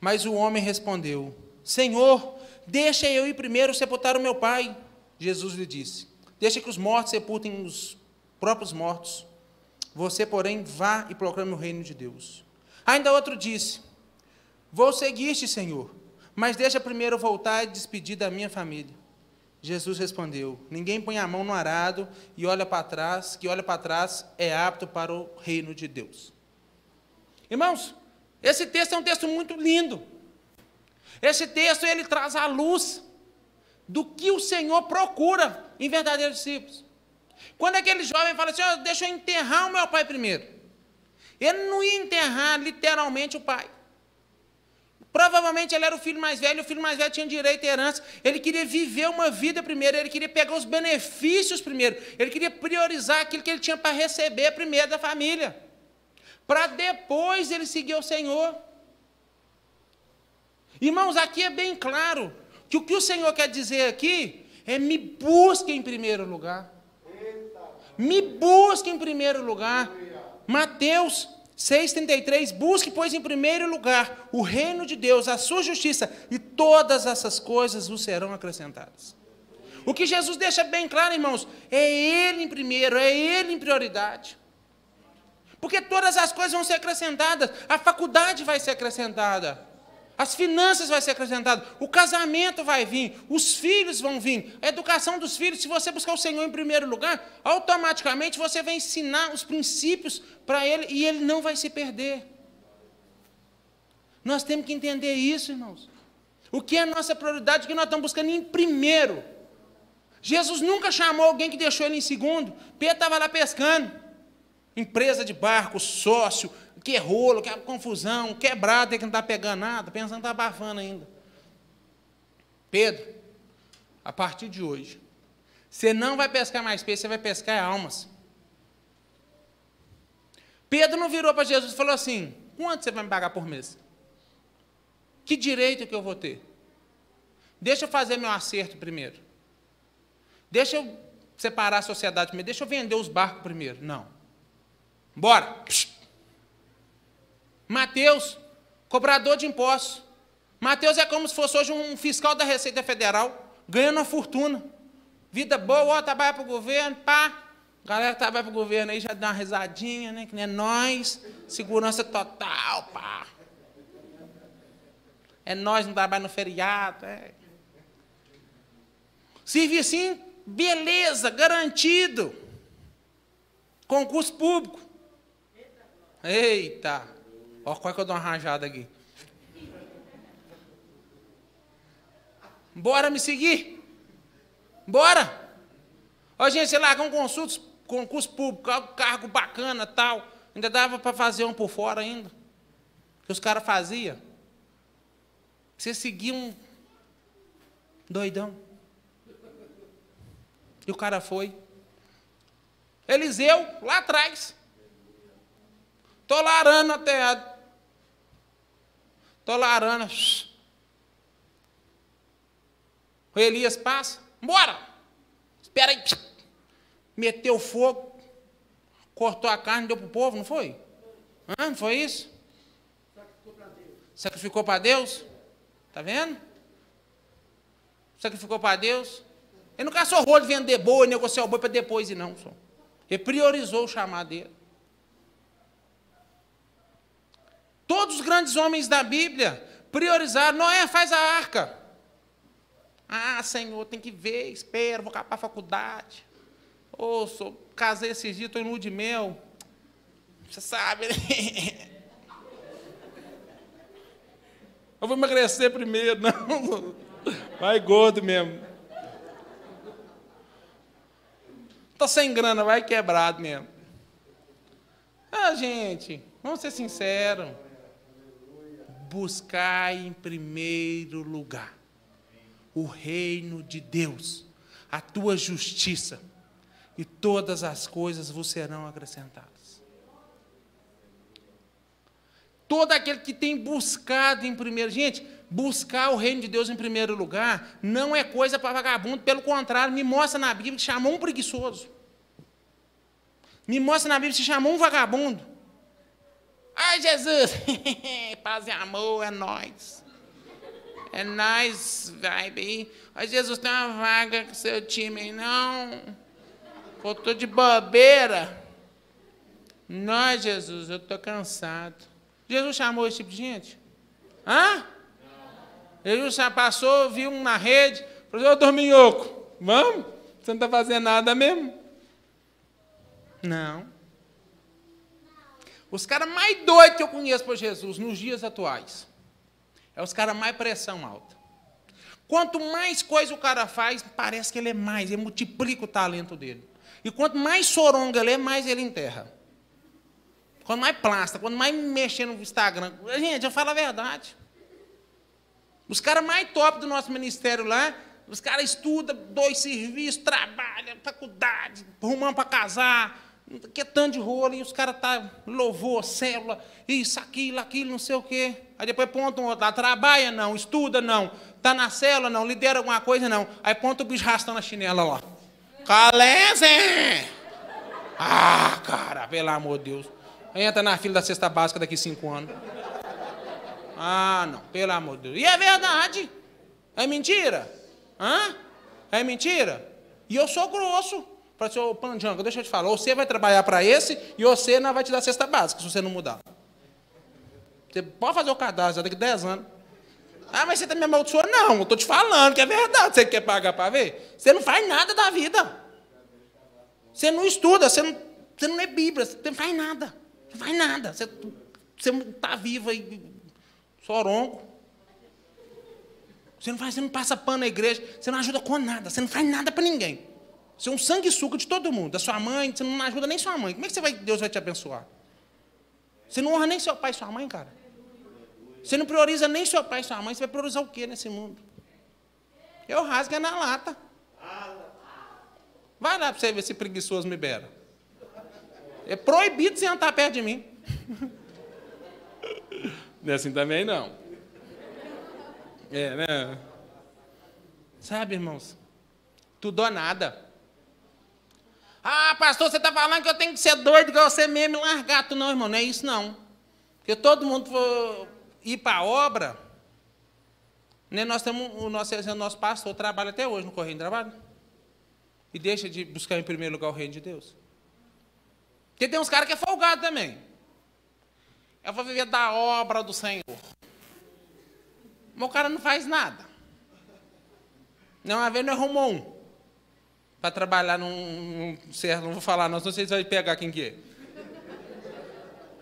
Mas o homem respondeu: Senhor, deixa eu ir primeiro sepultar o meu pai. Jesus lhe disse: Deixa que os mortos sepultem os próprios mortos. Você, porém, vá e proclame o reino de Deus. Ainda outro disse: Vou seguir-te, Senhor, mas deixa primeiro voltar e despedir da minha família. Jesus respondeu: Ninguém põe a mão no arado e olha para trás, que olha para trás é apto para o reino de Deus. Irmãos, esse texto é um texto muito lindo. Esse texto ele traz a luz do que o Senhor procura em verdadeiros discípulos. Quando aquele jovem fala assim, oh, deixa eu enterrar o meu pai primeiro. Ele não ia enterrar literalmente o pai. Provavelmente ele era o filho mais velho, o filho mais velho tinha direito à herança. Ele queria viver uma vida primeiro, ele queria pegar os benefícios primeiro, ele queria priorizar aquilo que ele tinha para receber primeiro da família, para depois ele seguir o Senhor. Irmãos, aqui é bem claro que o que o Senhor quer dizer aqui é me busque em primeiro lugar. Me busque em primeiro lugar. Mateus 6,33, busque, pois, em primeiro lugar o reino de Deus, a sua justiça, e todas essas coisas vos serão acrescentadas. O que Jesus deixa bem claro, irmãos, é Ele em primeiro, é Ele em prioridade. Porque todas as coisas vão ser acrescentadas, a faculdade vai ser acrescentada, as finanças vai ser acrescentado, o casamento vai vir, os filhos vão vir, a educação dos filhos, se você buscar o Senhor em primeiro lugar, automaticamente você vai ensinar os princípios para ele e ele não vai se perder. Nós temos que entender isso, irmãos. O que é a nossa prioridade, o que nós estamos buscando em primeiro. Jesus nunca chamou alguém que deixou ele em segundo. Pedro estava lá pescando. Empresa de barco, sócio, que rolo, que confusão, quebrado, tem que não está pegando nada, pensando que está abafando ainda. Pedro, a partir de hoje, você não vai pescar mais peixe, você vai pescar almas. Pedro não virou para Jesus e falou assim: quanto você vai me pagar por mês? Que direito que eu vou ter? Deixa eu fazer meu acerto primeiro. Deixa eu separar a sociedade primeiro. Deixa eu vender os barcos primeiro. Não. Bora. Psh. Mateus, cobrador de impostos. Mateus é como se fosse hoje um fiscal da Receita Federal, ganhando uma fortuna. Vida boa, ó, trabalha para o governo, pá. Galera que trabalha para o governo aí já dá uma risadinha, né? Que nem é nós, segurança total, pá. É nós, não trabalha no feriado. É. Serviço, beleza, garantido. Concurso público. Eita. Olha qual é que eu dou uma rajada aqui. Bora me seguir? Bora! Ó, gente, sei lá, com consultas, concurso público, cargo bacana tal. Ainda dava para fazer um por fora ainda. Que os caras faziam. Você seguia um doidão. E o cara foi. Eliseu, lá atrás. Estou lá arando até Estou lá arando. O Elias passa. Bora! Espera aí. Meteu fogo. Cortou a carne, deu para o povo, não foi? Hã? Não foi isso? Sacrificou para Deus. Sacrificou para Deus? Está vendo? Sacrificou para Deus. Ele não caçou rolo de vender boi, negociar o boi para depois e não. Só. Ele priorizou o chamado dele. Todos os grandes homens da Bíblia priorizaram. Noé faz a arca. Ah, Senhor, tem que ver, espera, vou para a faculdade. Ô, oh, casei esses dias, estou em lua de mel. Você sabe, né? Eu vou emagrecer primeiro, não. Vai gordo mesmo. Estou sem grana, vai quebrado mesmo. Ah, gente, vamos ser sinceros. Buscar em primeiro lugar o reino de Deus, a tua justiça, e todas as coisas vos serão acrescentadas. Todo aquele que tem buscado em primeiro. Gente, buscar o reino de Deus em primeiro lugar não é coisa para vagabundo, pelo contrário, me mostra na Bíblia que chamou um preguiçoso. Me mostra na Bíblia que chamou um vagabundo. Ai, Jesus, paz e amor, é nós. É nós, vai bem. Ai, Jesus, tem uma vaga com seu time. Não, eu estou de bobeira. Não, Jesus, eu estou cansado. Jesus chamou esse tipo de gente? Hã? Jesus já passou, viu um na rede, falou, ô dorminhoco, vamos? Você não está fazendo nada mesmo? Não. Os caras mais doidos que eu conheço por Jesus nos dias atuais é os caras mais pressão alta. Quanto mais coisa o cara faz, parece que ele é mais, ele multiplica o talento dele. E quanto mais soronga ele é, mais ele enterra. Quanto mais plástica, quanto mais mexer no Instagram. Gente, eu falo a verdade. Os caras mais top do nosso ministério lá, os caras estudam, dois serviços, trabalham, faculdade, rumam para casar, que é tanto de rolo, e os caras tá louvor, célula, isso, aquilo, aquilo, não sei o quê. Aí depois ponta um outro lá, trabalha não, estuda não, tá na célula não, lidera alguma coisa não. Aí ponta o bicho rastando a chinela lá. Calese! Ah, cara, pelo amor de Deus. Entra na fila da cesta básica daqui cinco anos. Ah, não, pelo amor de Deus. E é verdade. É mentira? Hã? É mentira? E eu sou grosso. Falei assim, ô Panjanga, deixa eu te falar. Você vai trabalhar para esse e você não vai te dar cesta básica se você não mudar. Você pode fazer o cadastro daqui a 10 anos. Ah, mas você está me amaldiçoando? Não, eu estou te falando que é verdade. Você quer pagar para ver? Você não faz nada da vida. Você não estuda, você não, você não lê Bíblia, você não faz nada. Não faz nada. Você, você está vivo aí, sorongo. Você não, faz, você não passa pano na igreja, você não ajuda com nada, você não faz nada para ninguém. Você é um sanguessuga de todo mundo, da sua mãe, você não ajuda nem sua mãe. Como é que você vai, Deus vai te abençoar? Você não honra nem seu pai e sua mãe, cara. Você não prioriza nem seu pai e sua mãe, você vai priorizar o quê nesse mundo? Eu rasgo é na lata. Vai lá para você ver se preguiçoso me beira. É proibido sentar perto de mim. Não é assim também, não. É, né? Sabe, irmãos? Tudo ou nada. Ah, pastor, você está falando que eu tenho que ser doido igual você mesmo e largar. Tu não, irmão, não é isso não. Porque todo mundo for ir para a obra. Né, nós temos, o nosso, o nosso pastor trabalha até hoje no Correio de Trabalho. E deixa de buscar em primeiro lugar o reino de Deus. Porque tem uns caras que é folgado também. Eu vou viver da obra do Senhor. Mas o cara não faz nada. Não, uma vez não arrumou um. Para trabalhar num, num certo, não vou falar, não, sei se vai pegar quem que é.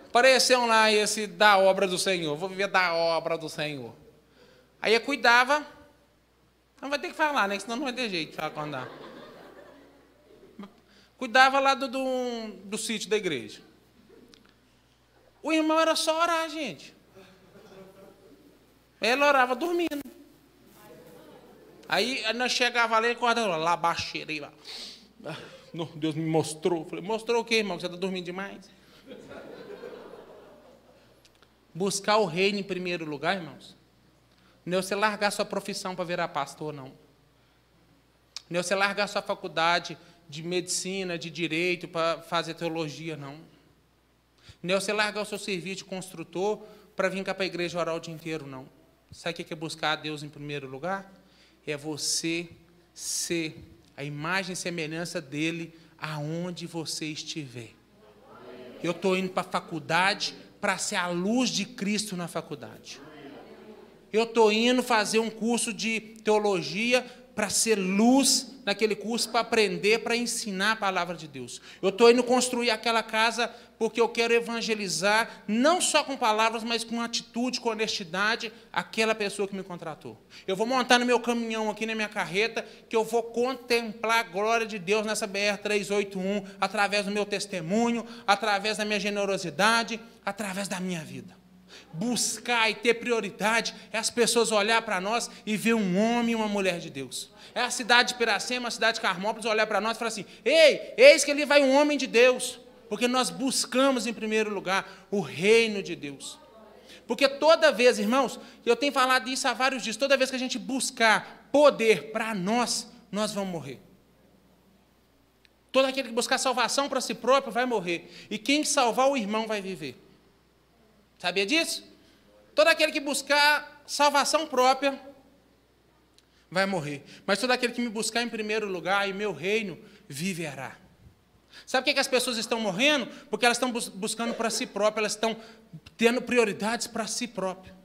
Apareceu lá esse da obra do Senhor. Vou viver da obra do Senhor. Aí eu cuidava. Não vai ter que falar, né? Senão não vai ter jeito de falar quando dá. Cuidava lá do, do, do sítio da igreja. O irmão era só orar, gente. Ele orava dormindo. Aí nós chegava ali e acordava lá, baixeira. Lá. Deus me mostrou. Falei, mostrou o quê, irmão? Você está dormindo demais? Buscar o reino em primeiro lugar, irmãos. Não é você largar sua profissão para virar pastor, não. Não é você largar sua faculdade de medicina, de direito, para fazer teologia, não. Não é você largar o seu serviço de construtor para vir cá para a igreja orar o dia inteiro, não. Sabe o que é buscar a Deus em primeiro lugar? É você ser a imagem e semelhança dele aonde você estiver. Eu estou indo para a faculdade para ser a luz de Cristo na faculdade. Eu estou indo fazer um curso de teologia para ser luz naquele curso, para aprender, para ensinar a palavra de Deus. Eu estou indo construir aquela casa porque eu quero evangelizar, não só com palavras, mas com atitude, com honestidade, aquela pessoa que me contratou. Eu vou montar no meu caminhão aqui na minha carreta, que eu vou contemplar a glória de Deus nessa BR 381, através do meu testemunho, através da minha generosidade, através da minha vida buscar e ter prioridade é as pessoas olhar para nós e ver um homem e uma mulher de Deus. É a cidade de Piracema, a cidade de Carmópolis olhar para nós e falar assim: ei, eis que ali vai um homem de Deus. Porque nós buscamos em primeiro lugar o reino de Deus. Porque toda vez, irmãos, eu tenho falado isso há vários dias, toda vez que a gente buscar poder para nós, nós vamos morrer. Todo aquele que buscar salvação para si próprio vai morrer. E quem salvar o irmão vai viver. Sabia disso? Todo aquele que buscar salvação própria vai morrer. Mas todo aquele que me buscar em primeiro lugar e meu reino viverá. Sabe por que, as pessoas estão morrendo? Porque elas estão buscando para si próprias, elas estão tendo prioridades para si próprias.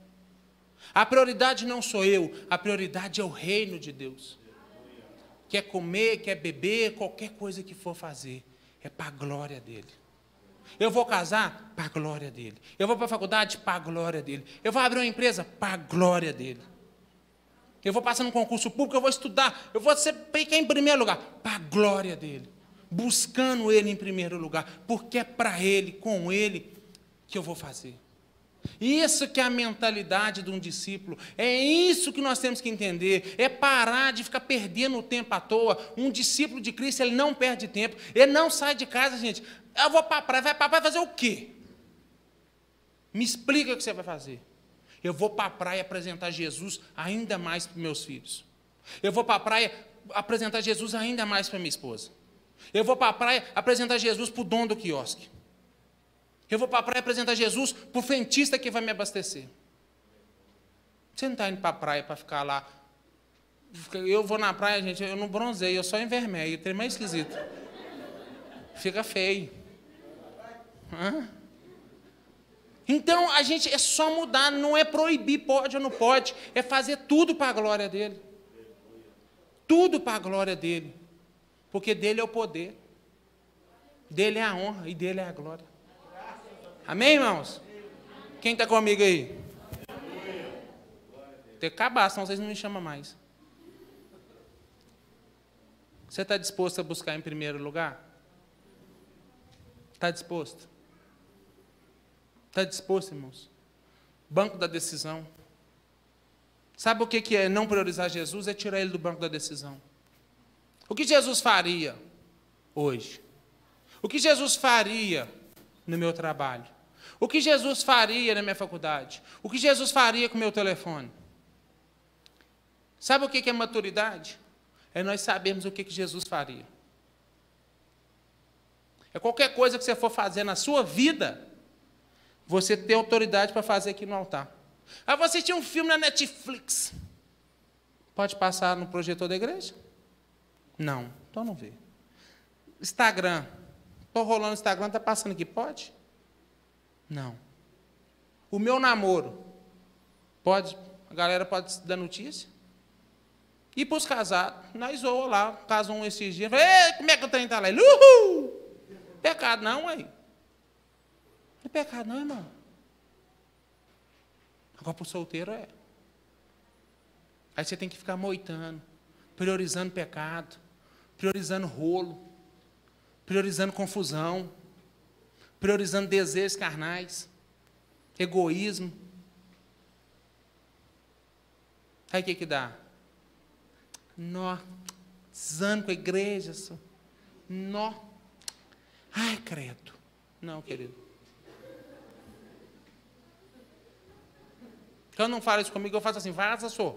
A prioridade não sou eu, a prioridade é o reino de Deus. Quer comer, quer beber, qualquer coisa que for fazer, é para a glória dele. Eu vou casar para a glória dele. Eu vou para a faculdade para a glória dele. Eu vou abrir uma empresa para a glória dele. Eu vou passar no concurso público, eu vou estudar, eu vou ser quem em primeiro lugar, para a glória dele. Buscando ele em primeiro lugar, porque é para ele, com ele, que eu vou fazer. Isso que é a mentalidade de um discípulo. É isso que nós temos que entender. É parar de ficar perdendo o tempo à toa. Um discípulo de Cristo, ele não perde tempo. Ele não sai de casa, gente. Eu vou para a praia. Vai para a praia fazer o quê? Me explica o que você vai fazer. Eu vou para a praia apresentar Jesus ainda mais para meus filhos. Eu vou para a praia apresentar Jesus ainda mais para minha esposa. Eu vou para a praia apresentar Jesus para o dono do quiosque. Eu vou para a praia apresentar Jesus para o frentista que vai me abastecer. Você não está indo para a praia para ficar lá. Eu vou na praia, gente, eu não bronzeio, eu só envermelho, tem mais esquisito. Fica feio. Hã? Então a gente é só mudar, não é proibir pode ou não pode, é fazer tudo para a glória dele. Tudo para a glória dele. Porque dele é o poder, dele é a honra e dele é a glória. Amém, irmãos? Quem está comigo aí? Tem que acabar, senão vocês não me chamam mais. Você está disposto a buscar em primeiro lugar? Está disposto? Está disposto, irmãos? Banco da decisão. Sabe o que é não priorizar Jesus? É tirar ele do banco da decisão. O que Jesus faria hoje? O que Jesus faria no meu trabalho? O que Jesus faria na minha faculdade? O que Jesus faria com o meu telefone? Sabe o que é maturidade? É nós sabermos o que Jesus faria. É qualquer coisa que você for fazer na sua vida, você ter autoridade para fazer aqui no altar. Ah, você tinha um filme na Netflix. Pode passar no projetor da igreja? Não, então não vê. Instagram. Estou rolando no Instagram, está passando aqui, pode? Não. O meu namoro. Pode? A galera pode dar notícia? E para os casados, nós zoamos lá, casou um esses dias, falei, como é que o trem está lá? Uhul! Pecado não, aí. Não é pecado, não, irmão. Agora, para o solteiro é. Aí você tem que ficar moitando, priorizando pecado, priorizando rolo, priorizando confusão, priorizando desejos carnais, egoísmo. Aí o que, que dá? Nó, desando com a igreja. Nó. Ai, credo. Não, querido. Quando não fala isso comigo, eu faço assim, vaza, só.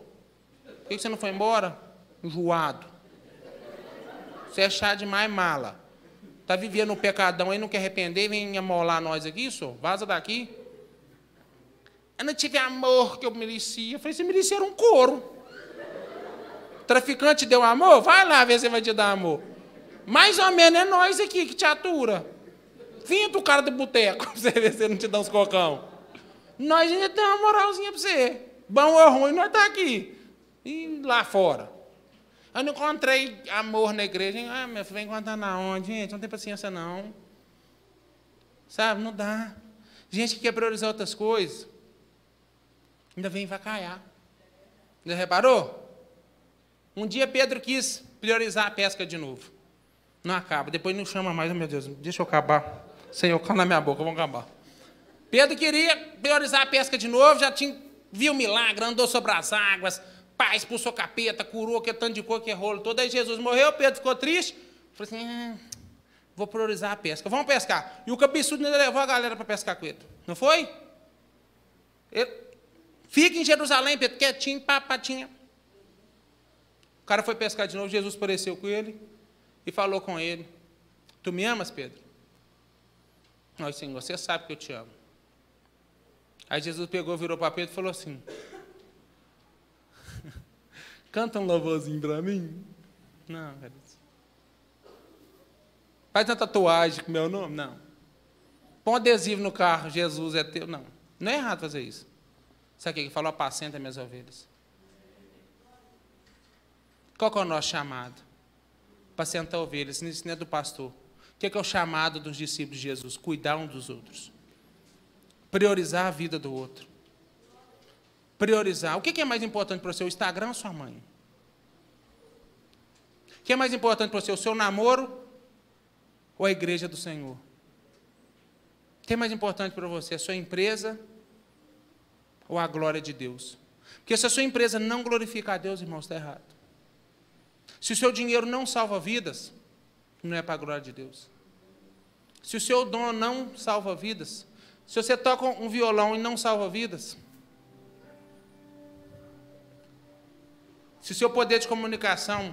Por que você não foi embora? Enjoado. Você é chá demais, mala. Está vivendo um pecadão aí, não quer arrepender, vem amolar nós aqui, só. Vaza daqui. Eu não tive amor que eu merecia. Eu falei, você merecia um couro. traficante deu amor? Vai lá ver se vai te dar amor. Mais ou menos é nós aqui que te atura. Vinha o cara do boteco, pra você ver se não te dá uns cocão. Nós ainda temos uma moralzinha pra você. Bom ou ruim, nós tá aqui. E lá fora. Eu não encontrei amor na igreja. Ah, meu filho, vem encontrar na onde? Gente, não tem paciência, não. Sabe, não dá. Gente que quer priorizar outras coisas. Ainda vem vacaiar. Já reparou? Um dia Pedro quis priorizar a pesca de novo. Não acaba. Depois não chama mais. Oh, meu Deus, deixa eu acabar. Senhor, cala na minha boca, vamos acabar. Pedro queria priorizar a pesca de novo, já tinha, viu o milagre, andou sobre as águas, pai expulsou capeta, curou, que tanto de cor, que rolo todo. Aí Jesus morreu, Pedro ficou triste. Falou assim: ah, vou priorizar a pesca. Vamos pescar. E o cabeçudo levou a galera para pescar com ele. Não foi? Ele, Fica em Jerusalém, Pedro, quietinho, papatinha. O cara foi pescar de novo, Jesus apareceu com ele e falou com ele: Tu me amas, Pedro? Nós, Senhor, você sabe que eu te amo. Aí Jesus pegou, virou para Pedro e falou assim: Canta um louvorzinho para mim? Não, cara. Faz uma tatuagem com meu nome? Não. Põe um adesivo no carro, Jesus é teu? Não. Não é errado fazer isso. Sabe o que falou? Apacenta minhas ovelhas. Qual é o nosso chamado? Apacentar ovelhas. Isso não é do pastor. O que é, que é o chamado dos discípulos de Jesus? Cuidar um dos outros. Priorizar a vida do outro. Priorizar. O que é mais importante para você? O Instagram ou sua mãe? O que é mais importante para você? O seu namoro ou a igreja do Senhor? O que é mais importante para você? A sua empresa ou a glória de Deus? Porque se a sua empresa não glorifica a Deus, irmão, está errado. Se o seu dinheiro não salva vidas, não é para a glória de Deus. Se o seu dom não salva vidas, se você toca um violão e não salva vidas, se o seu poder de comunicação,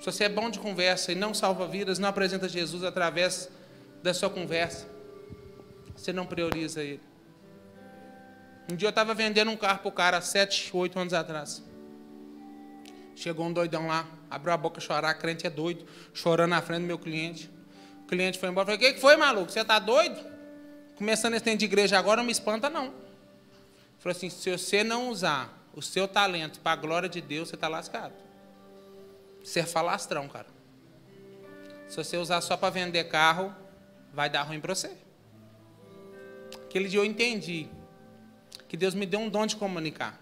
se você é bom de conversa e não salva vidas, não apresenta Jesus através da sua conversa, você não prioriza ele. Um dia eu estava vendendo um carro para o cara, sete, oito anos atrás. Chegou um doidão lá, abriu a boca chorar, crente é doido, chorando na frente do meu cliente. O cliente foi embora, falei, o que foi, maluco? Você está doido? Começando esse tempo de igreja agora, não me espanta, não. Falei assim, se você não usar o seu talento para a glória de Deus, você está lascado. Ser falastrão, cara. Se você usar só para vender carro, vai dar ruim para você. Aquele dia eu entendi que Deus me deu um dom de comunicar.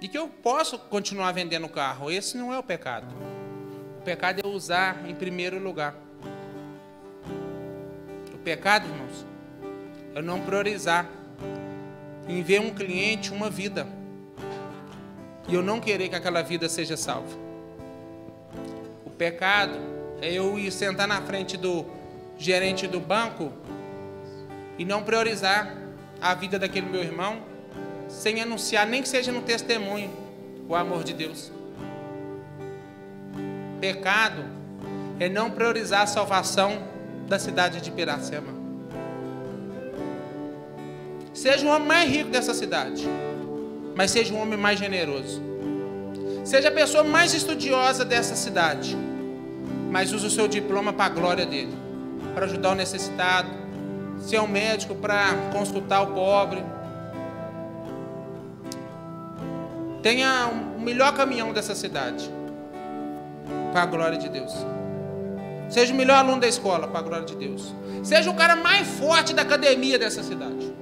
E que eu posso continuar vendendo carro. Esse não é o pecado. O pecado é usar em primeiro lugar. O pecado, irmãos, é não priorizar em ver um cliente, uma vida. E eu não querer que aquela vida seja salva. O pecado é eu ir sentar na frente do gerente do banco e não priorizar a vida daquele meu irmão, sem anunciar, nem que seja no testemunho, o amor de Deus. Pecado é não priorizar a salvação da cidade de Piracema. Seja o homem mais rico dessa cidade, mas seja o homem mais generoso. Seja a pessoa mais estudiosa dessa cidade, mas use o seu diploma para a glória dele, para ajudar o necessitado, ser um médico para consultar o pobre. Tenha o melhor caminhão dessa cidade, para a glória de Deus. Seja o melhor aluno da escola, para a glória de Deus. Seja o cara mais forte da academia dessa cidade.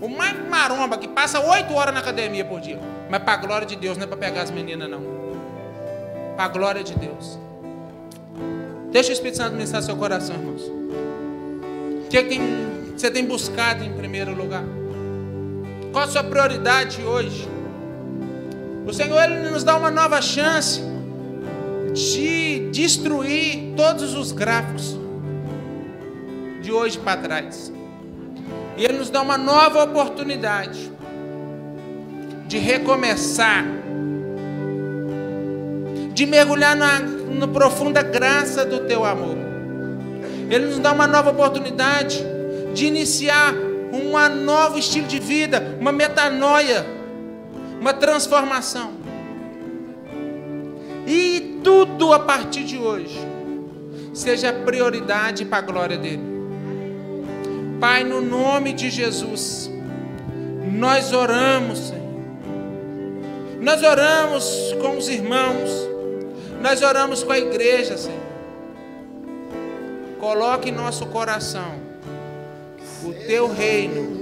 O mais maromba que passa oito horas na academia por dia. Mas para a glória de Deus, não é para pegar as meninas, não. Para a glória de Deus. Deixa o Espírito Santo ministrar seu coração, irmãos. O que, é que você tem buscado em primeiro lugar? Qual a sua prioridade hoje? O Senhor ele nos dá uma nova chance de destruir todos os gráficos de hoje para trás. E Ele nos dá uma nova oportunidade de recomeçar, de mergulhar na, na profunda graça do Teu amor. Ele nos dá uma nova oportunidade de iniciar um novo estilo de vida, uma metanoia, uma transformação. E tudo a partir de hoje seja prioridade para a glória dele. Pai, no nome de Jesus, nós oramos, Senhor. Nós oramos com os irmãos, nós oramos com a igreja, Senhor. Coloque em nosso coração o teu reino